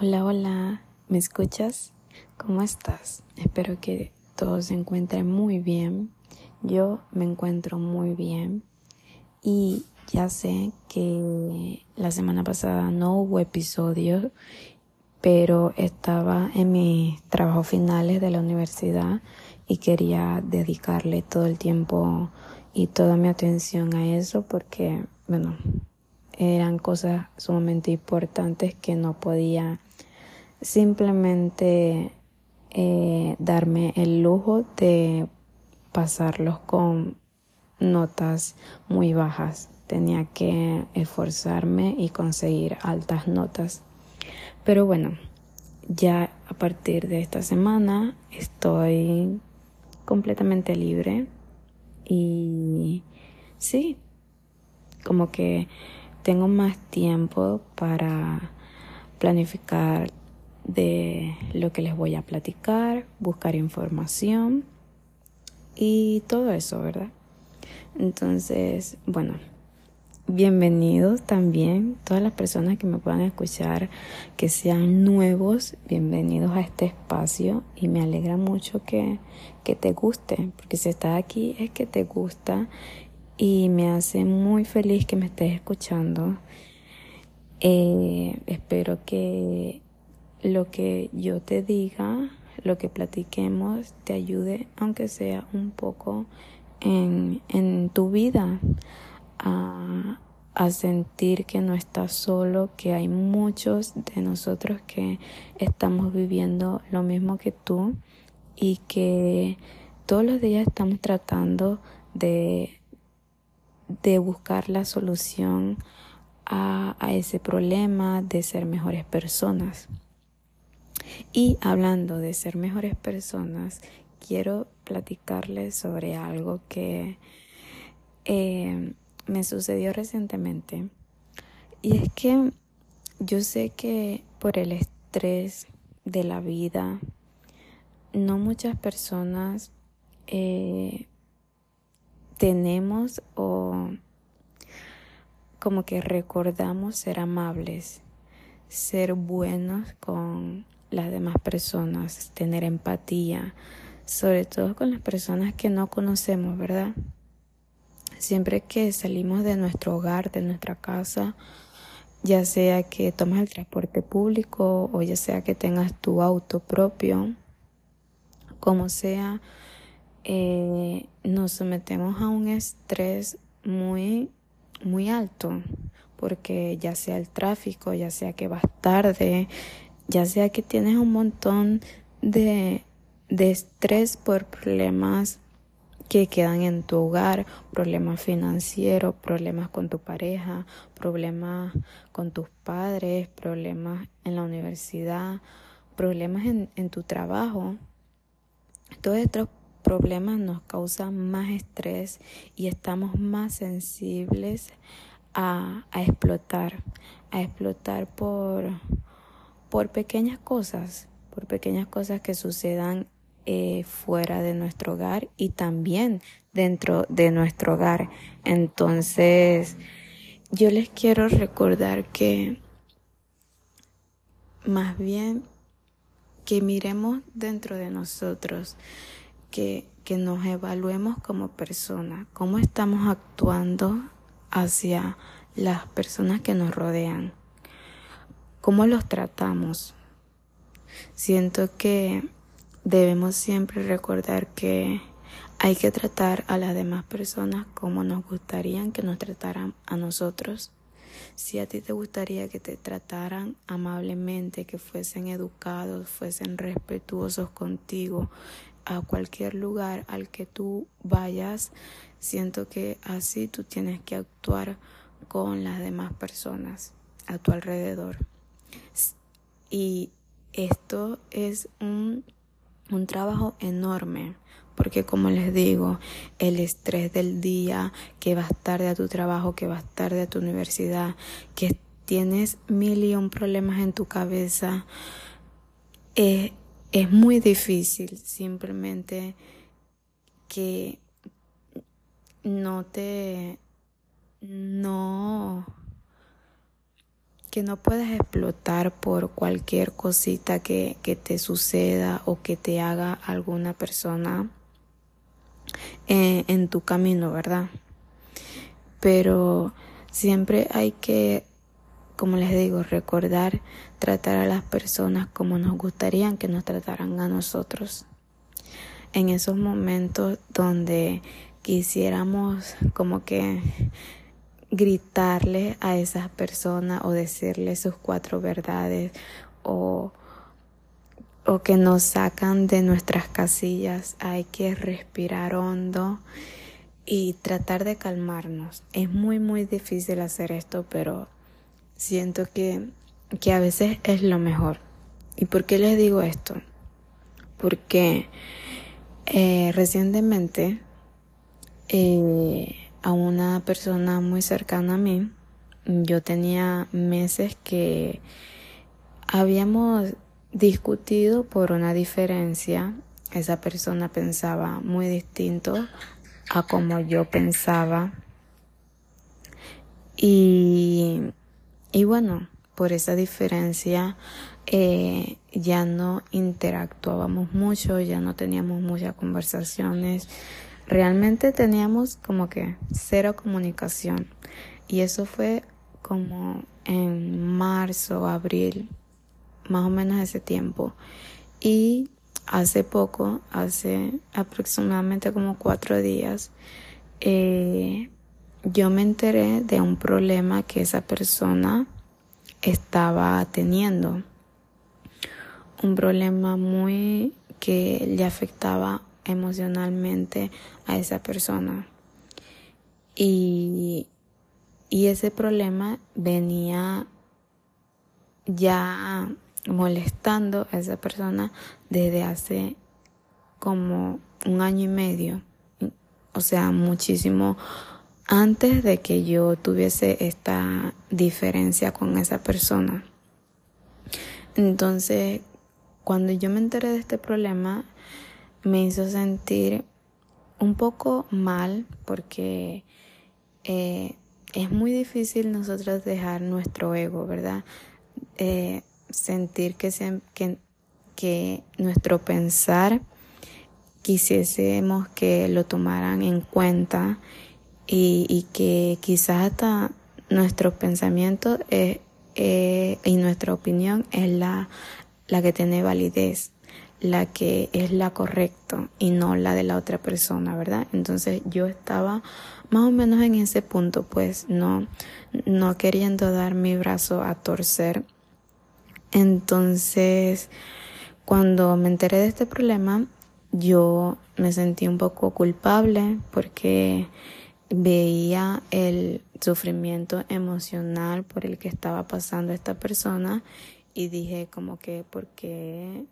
Hola, hola, ¿me escuchas? ¿Cómo estás? Espero que todos se encuentren muy bien. Yo me encuentro muy bien y ya sé que la semana pasada no hubo episodio, pero estaba en mis trabajos finales de la universidad y quería dedicarle todo el tiempo y toda mi atención a eso porque, bueno, eran cosas sumamente importantes que no podía simplemente eh, darme el lujo de pasarlos con notas muy bajas. Tenía que esforzarme y conseguir altas notas. Pero bueno, ya a partir de esta semana estoy completamente libre y sí, como que tengo más tiempo para planificar de lo que les voy a platicar, buscar información y todo eso, ¿verdad? Entonces, bueno, bienvenidos también todas las personas que me puedan escuchar, que sean nuevos, bienvenidos a este espacio y me alegra mucho que, que te guste, porque si estás aquí es que te gusta y me hace muy feliz que me estés escuchando. Eh, espero que lo que yo te diga, lo que platiquemos, te ayude, aunque sea un poco en, en tu vida, a, a sentir que no estás solo, que hay muchos de nosotros que estamos viviendo lo mismo que tú y que todos los días estamos tratando de, de buscar la solución a, a ese problema, de ser mejores personas. Y hablando de ser mejores personas, quiero platicarles sobre algo que eh, me sucedió recientemente. Y es que yo sé que por el estrés de la vida, no muchas personas eh, tenemos o como que recordamos ser amables, ser buenos con las demás personas, tener empatía, sobre todo con las personas que no conocemos, ¿verdad? Siempre que salimos de nuestro hogar, de nuestra casa, ya sea que tomes el transporte público o ya sea que tengas tu auto propio, como sea, eh, nos sometemos a un estrés muy, muy alto, porque ya sea el tráfico, ya sea que vas tarde, ya sea que tienes un montón de, de estrés por problemas que quedan en tu hogar, problemas financieros, problemas con tu pareja, problemas con tus padres, problemas en la universidad, problemas en, en tu trabajo. Todos estos problemas nos causan más estrés y estamos más sensibles a, a explotar, a explotar por por pequeñas cosas, por pequeñas cosas que sucedan eh, fuera de nuestro hogar y también dentro de nuestro hogar. Entonces, yo les quiero recordar que más bien que miremos dentro de nosotros, que, que nos evaluemos como personas, cómo estamos actuando hacia las personas que nos rodean cómo los tratamos. Siento que debemos siempre recordar que hay que tratar a las demás personas como nos gustaría que nos trataran a nosotros. Si a ti te gustaría que te trataran amablemente, que fuesen educados, fuesen respetuosos contigo, a cualquier lugar al que tú vayas, siento que así tú tienes que actuar con las demás personas a tu alrededor. Y esto es un, un trabajo enorme porque como les digo, el estrés del día, que vas tarde a tu trabajo, que vas tarde a tu universidad, que tienes mil y un problemas en tu cabeza, eh, es muy difícil simplemente que no te, no que no puedes explotar por cualquier cosita que, que te suceda o que te haga alguna persona en, en tu camino, ¿verdad? Pero siempre hay que, como les digo, recordar tratar a las personas como nos gustaría que nos trataran a nosotros. En esos momentos donde quisiéramos como que gritarle a esas personas o decirle sus cuatro verdades o, o que nos sacan de nuestras casillas, hay que respirar hondo y tratar de calmarnos. Es muy muy difícil hacer esto, pero siento que, que a veces es lo mejor. ¿Y por qué les digo esto? Porque eh, recientemente eh, a una persona muy cercana a mí. Yo tenía meses que habíamos discutido por una diferencia. Esa persona pensaba muy distinto a como yo pensaba. Y, y bueno, por esa diferencia eh, ya no interactuábamos mucho, ya no teníamos muchas conversaciones realmente teníamos como que cero comunicación. Y eso fue como en marzo, abril, más o menos ese tiempo. Y hace poco, hace aproximadamente como cuatro días, eh, yo me enteré de un problema que esa persona estaba teniendo. Un problema muy que le afectaba emocionalmente a esa persona. Y, y ese problema venía ya molestando a esa persona desde hace como un año y medio. O sea, muchísimo antes de que yo tuviese esta diferencia con esa persona. Entonces, cuando yo me enteré de este problema, me hizo sentir un poco mal porque eh, es muy difícil nosotros dejar nuestro ego, ¿verdad? Eh, sentir que, nuestro pensar quisiésemos que lo tomaran en cuenta y, que quizás hasta nuestro pensamiento eh, y nuestra opinión es la, la que tiene validez la que es la correcta y no la de la otra persona, ¿verdad? Entonces yo estaba más o menos en ese punto, pues no, no queriendo dar mi brazo a torcer. Entonces, cuando me enteré de este problema, yo me sentí un poco culpable porque veía el sufrimiento emocional por el que estaba pasando esta persona y dije como que porque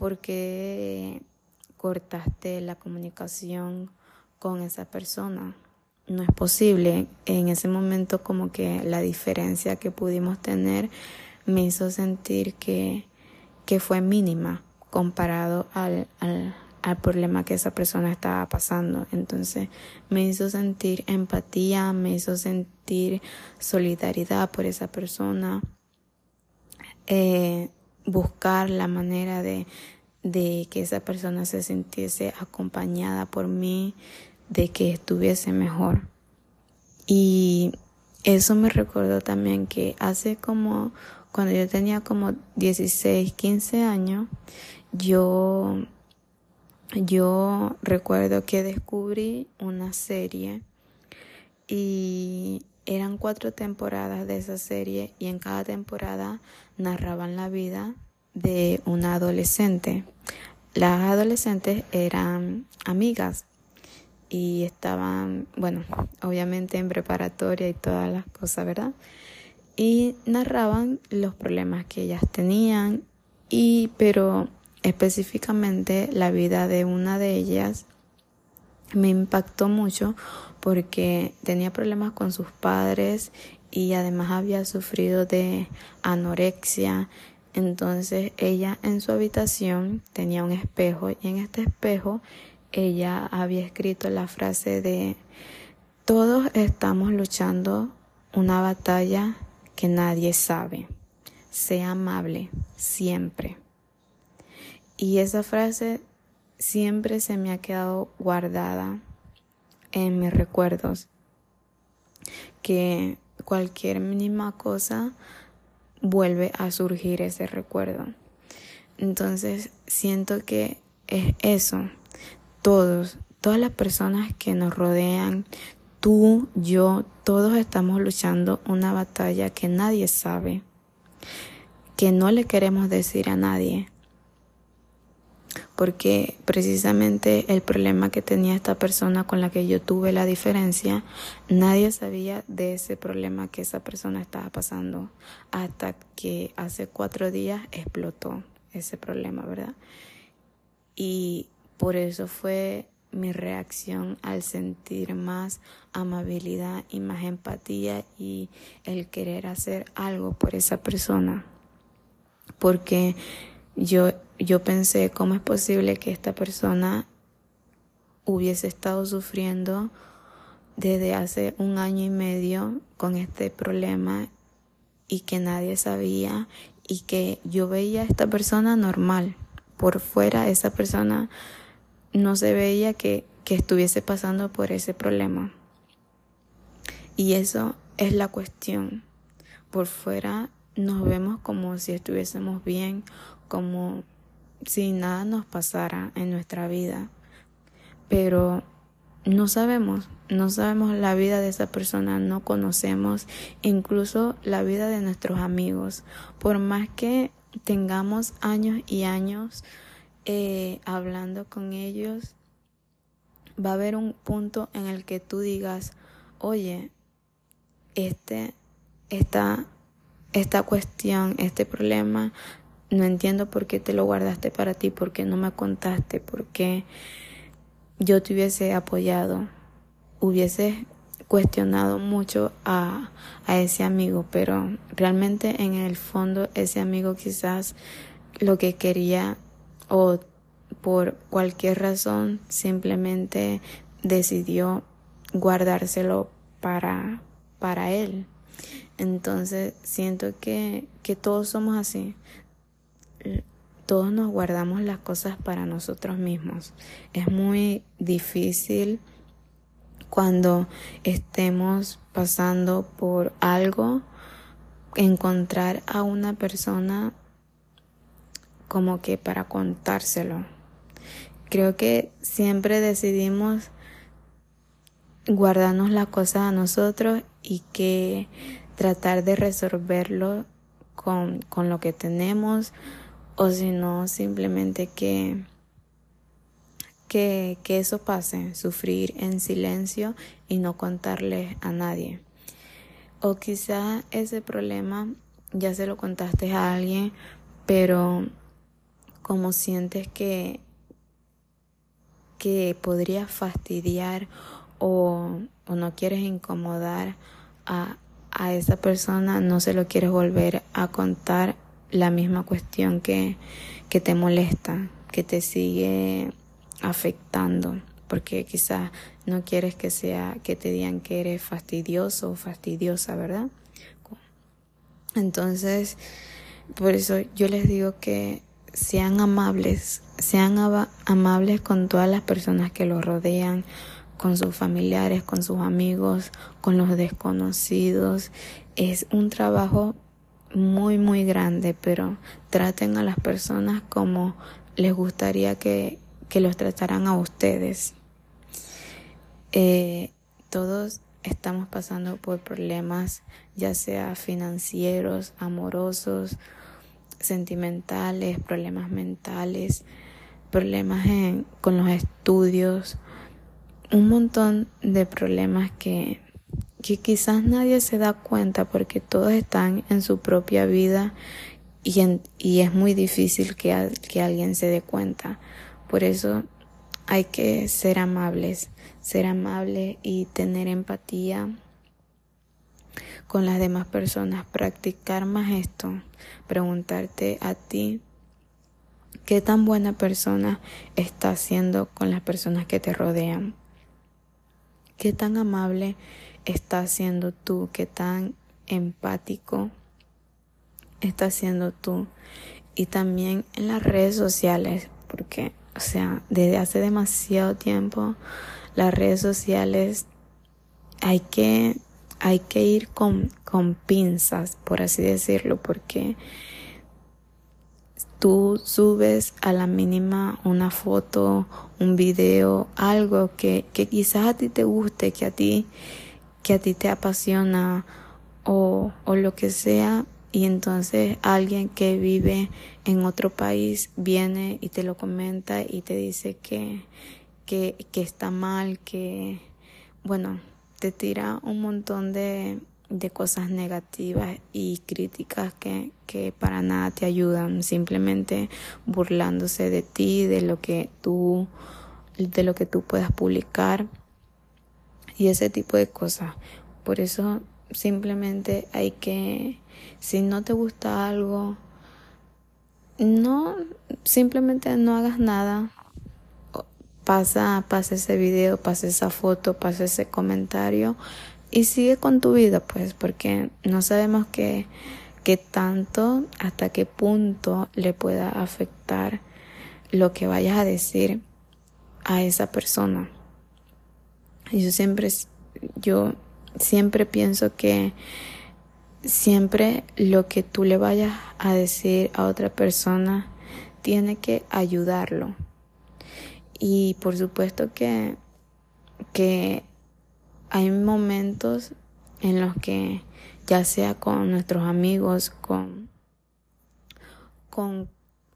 porque cortaste la comunicación con esa persona. No es posible. En ese momento como que la diferencia que pudimos tener me hizo sentir que, que fue mínima comparado al, al, al problema que esa persona estaba pasando. Entonces me hizo sentir empatía, me hizo sentir solidaridad por esa persona. Eh, buscar la manera de, de que esa persona se sintiese acompañada por mí, de que estuviese mejor. Y eso me recordó también que hace como, cuando yo tenía como 16, 15 años, yo, yo recuerdo que descubrí una serie y eran cuatro temporadas de esa serie y en cada temporada narraban la vida de una adolescente. Las adolescentes eran amigas y estaban, bueno, obviamente en preparatoria y todas las cosas, ¿verdad? Y narraban los problemas que ellas tenían y pero específicamente la vida de una de ellas me impactó mucho porque tenía problemas con sus padres y además había sufrido de anorexia. Entonces ella en su habitación tenía un espejo y en este espejo ella había escrito la frase de todos estamos luchando una batalla que nadie sabe. Sea amable siempre. Y esa frase siempre se me ha quedado guardada en mis recuerdos. Que cualquier mínima cosa vuelve a surgir ese recuerdo. Entonces siento que es eso. Todos, todas las personas que nos rodean, tú, yo, todos estamos luchando una batalla que nadie sabe, que no le queremos decir a nadie. Porque precisamente el problema que tenía esta persona con la que yo tuve la diferencia, nadie sabía de ese problema que esa persona estaba pasando hasta que hace cuatro días explotó ese problema, ¿verdad? Y por eso fue mi reacción al sentir más amabilidad y más empatía y el querer hacer algo por esa persona. Porque yo, yo pensé, ¿cómo es posible que esta persona hubiese estado sufriendo desde hace un año y medio con este problema y que nadie sabía y que yo veía a esta persona normal? Por fuera esa persona no se veía que, que estuviese pasando por ese problema. Y eso es la cuestión. Por fuera nos vemos como si estuviésemos bien, como si nada nos pasara en nuestra vida. Pero no sabemos, no sabemos la vida de esa persona, no conocemos incluso la vida de nuestros amigos. Por más que tengamos años y años eh, hablando con ellos, va a haber un punto en el que tú digas, oye, este, esta, esta cuestión, este problema, no entiendo por qué te lo guardaste para ti, por qué no me contaste, por qué yo te hubiese apoyado, hubiese cuestionado mucho a, a ese amigo, pero realmente en el fondo ese amigo quizás lo que quería o por cualquier razón simplemente decidió guardárselo para, para él. Entonces siento que, que todos somos así. Todos nos guardamos las cosas para nosotros mismos. Es muy difícil cuando estemos pasando por algo encontrar a una persona como que para contárselo. Creo que siempre decidimos guardarnos las cosas a nosotros y que tratar de resolverlo con, con lo que tenemos o si no simplemente que, que, que eso pase, sufrir en silencio y no contarle a nadie. O quizá ese problema ya se lo contaste a alguien, pero como sientes que, que podría fastidiar o, o no quieres incomodar a, a esa persona, no se lo quieres volver a contar la misma cuestión que, que te molesta, que te sigue afectando, porque quizás no quieres que sea que te digan que eres fastidioso o fastidiosa, ¿verdad? Entonces, por eso yo les digo que sean amables, sean amables con todas las personas que los rodean, con sus familiares, con sus amigos, con los desconocidos. Es un trabajo muy, muy grande, pero traten a las personas como les gustaría que, que los trataran a ustedes. Eh, todos estamos pasando por problemas, ya sea financieros, amorosos, sentimentales, problemas mentales, problemas con los estudios, un montón de problemas que, que quizás nadie se da cuenta porque todos están en su propia vida y, y es muy difícil que, que alguien se dé cuenta. Por eso hay que ser amables, ser amable y tener empatía con las demás personas, practicar más esto, preguntarte a ti qué tan buena persona estás siendo con las personas que te rodean, qué tan amable estás siendo tú, qué tan empático estás siendo tú. Y también en las redes sociales, porque, o sea, desde hace demasiado tiempo, las redes sociales hay que, hay que ir con, con pinzas, por así decirlo, porque tú subes a la mínima una foto, un video, algo que, que quizás a ti te guste, que a ti, que a ti te apasiona o, o lo que sea, y entonces alguien que vive en otro país viene y te lo comenta y te dice que, que, que está mal, que, bueno, te tira un montón de, de cosas negativas y críticas que, que para nada te ayudan, simplemente burlándose de ti, de lo que tú, de lo que tú puedas publicar y ese tipo de cosas. Por eso simplemente hay que, si no te gusta algo, no, simplemente no hagas nada. Pasa, pasa ese video, pasa esa foto, pasa ese comentario y sigue con tu vida, pues, porque no sabemos qué, qué tanto, hasta qué punto le pueda afectar lo que vayas a decir a esa persona. Yo siempre, yo siempre pienso que siempre lo que tú le vayas a decir a otra persona tiene que ayudarlo. Y por supuesto que, que hay momentos en los que ya sea con nuestros amigos, con, con,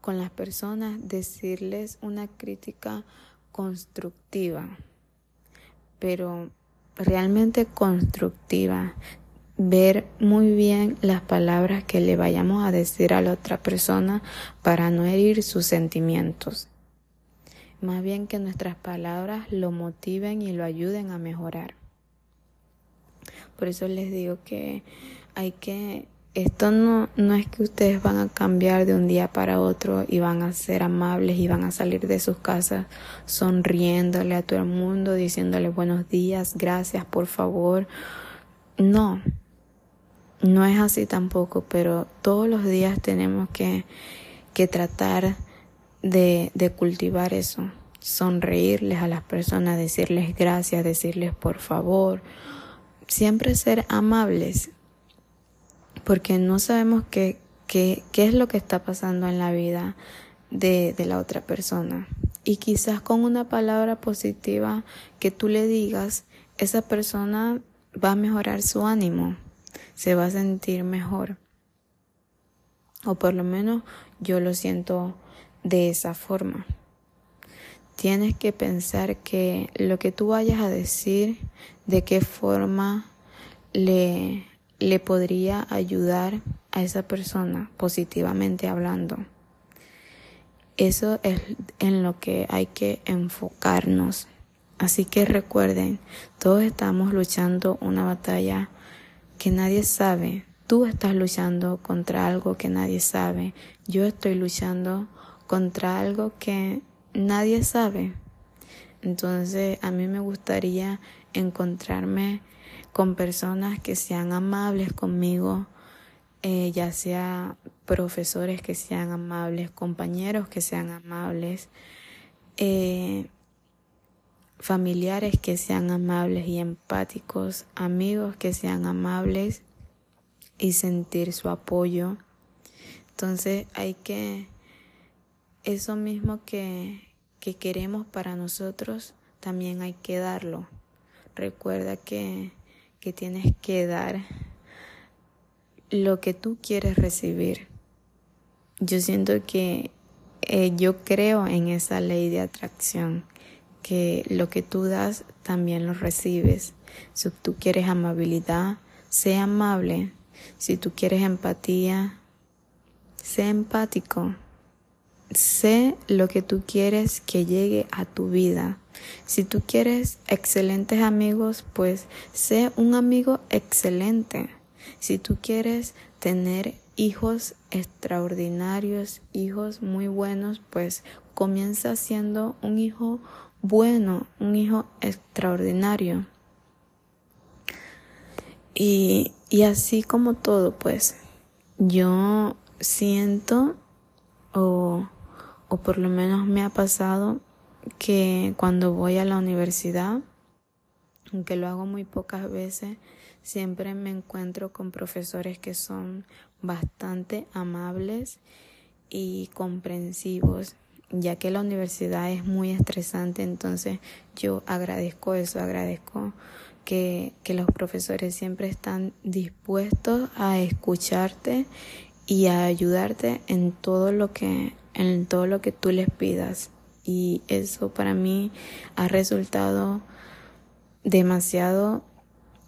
con las personas, decirles una crítica constructiva, pero realmente constructiva, ver muy bien las palabras que le vayamos a decir a la otra persona para no herir sus sentimientos. Más bien que nuestras palabras lo motiven y lo ayuden a mejorar. Por eso les digo que hay que esto no, no es que ustedes van a cambiar de un día para otro y van a ser amables y van a salir de sus casas sonriéndole a todo el mundo, diciéndole buenos días, gracias, por favor. No, no es así tampoco, pero todos los días tenemos que, que tratar de, de cultivar eso, sonreírles a las personas, decirles gracias, decirles por favor, siempre ser amables porque no sabemos qué, qué, qué es lo que está pasando en la vida de, de la otra persona. Y quizás con una palabra positiva que tú le digas, esa persona va a mejorar su ánimo, se va a sentir mejor. O por lo menos yo lo siento de esa forma. Tienes que pensar que lo que tú vayas a decir, de qué forma le, le podría ayudar a esa persona positivamente hablando. Eso es en lo que hay que enfocarnos. Así que recuerden, todos estamos luchando una batalla que nadie sabe. Tú estás luchando contra algo que nadie sabe. Yo estoy luchando contra algo que nadie sabe. Entonces a mí me gustaría encontrarme con personas que sean amables conmigo, eh, ya sea profesores que sean amables, compañeros que sean amables, eh, familiares que sean amables y empáticos, amigos que sean amables y sentir su apoyo. Entonces hay que, eso mismo que, que queremos para nosotros, también hay que darlo. Recuerda que que tienes que dar lo que tú quieres recibir. Yo siento que eh, yo creo en esa ley de atracción, que lo que tú das también lo recibes. Si tú quieres amabilidad, sé amable. Si tú quieres empatía, sé empático. Sé lo que tú quieres que llegue a tu vida. Si tú quieres excelentes amigos, pues sé un amigo excelente. Si tú quieres tener hijos extraordinarios, hijos muy buenos, pues comienza siendo un hijo bueno, un hijo extraordinario. Y y así como todo, pues yo siento o, o por lo menos me ha pasado que cuando voy a la universidad, aunque lo hago muy pocas veces, siempre me encuentro con profesores que son bastante amables y comprensivos, ya que la universidad es muy estresante, entonces yo agradezco eso, agradezco que, que los profesores siempre están dispuestos a escucharte y a ayudarte en todo lo que en todo lo que tú les pidas. Y eso para mí ha resultado demasiado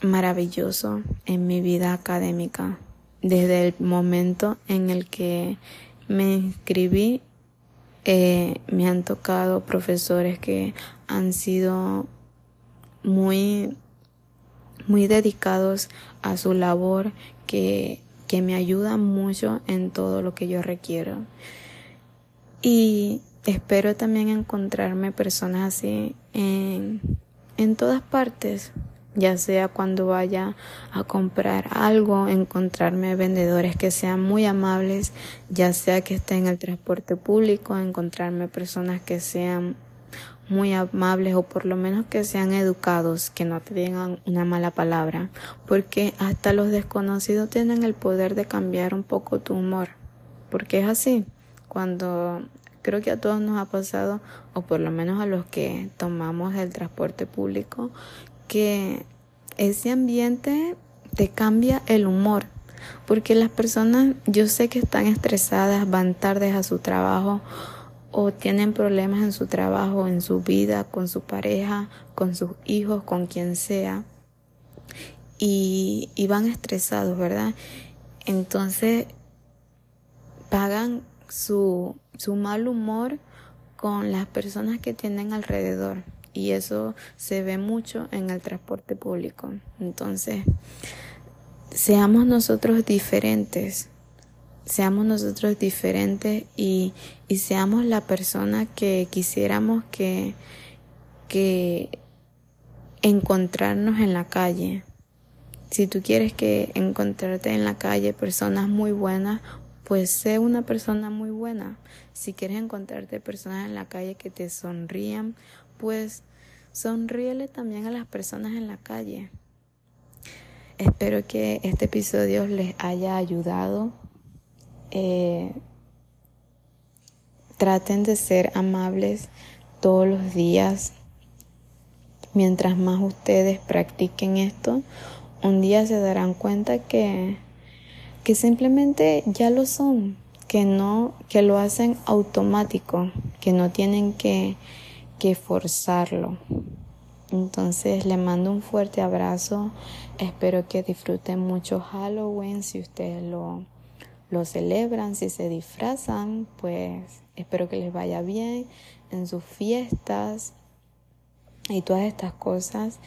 maravilloso en mi vida académica desde el momento en el que me inscribí eh, me han tocado profesores que han sido muy muy dedicados a su labor que, que me ayudan mucho en todo lo que yo requiero y espero también encontrarme personas así en, en todas partes, ya sea cuando vaya a comprar algo, encontrarme vendedores que sean muy amables, ya sea que esté en el transporte público, encontrarme personas que sean muy amables o por lo menos que sean educados, que no te digan una mala palabra, porque hasta los desconocidos tienen el poder de cambiar un poco tu humor, porque es así. Cuando creo que a todos nos ha pasado, o por lo menos a los que tomamos el transporte público, que ese ambiente te cambia el humor. Porque las personas, yo sé que están estresadas, van tardes a su trabajo o tienen problemas en su trabajo, en su vida, con su pareja, con sus hijos, con quien sea. Y, y van estresados, ¿verdad? Entonces pagan su, su mal humor con las personas que tienen alrededor y eso se ve mucho en el transporte público. Entonces, seamos nosotros diferentes, seamos nosotros diferentes y, y seamos la persona que quisiéramos que, que encontrarnos en la calle. Si tú quieres que encontrarte en la calle personas muy buenas, pues sé una persona muy buena. Si quieres encontrarte personas en la calle que te sonrían, pues sonríele también a las personas en la calle. Espero que este episodio les haya ayudado. Eh, traten de ser amables todos los días. Mientras más ustedes practiquen esto, un día se darán cuenta que que simplemente ya lo son, que no, que lo hacen automático, que no tienen que, que forzarlo. Entonces le mando un fuerte abrazo. Espero que disfruten mucho Halloween. Si ustedes lo, lo celebran, si se disfrazan, pues espero que les vaya bien en sus fiestas y todas estas cosas.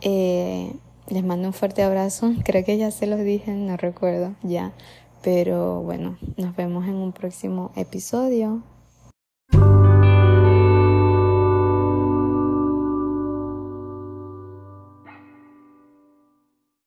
Eh, les mando un fuerte abrazo. Creo que ya se los dije, no recuerdo ya. Pero bueno, nos vemos en un próximo episodio.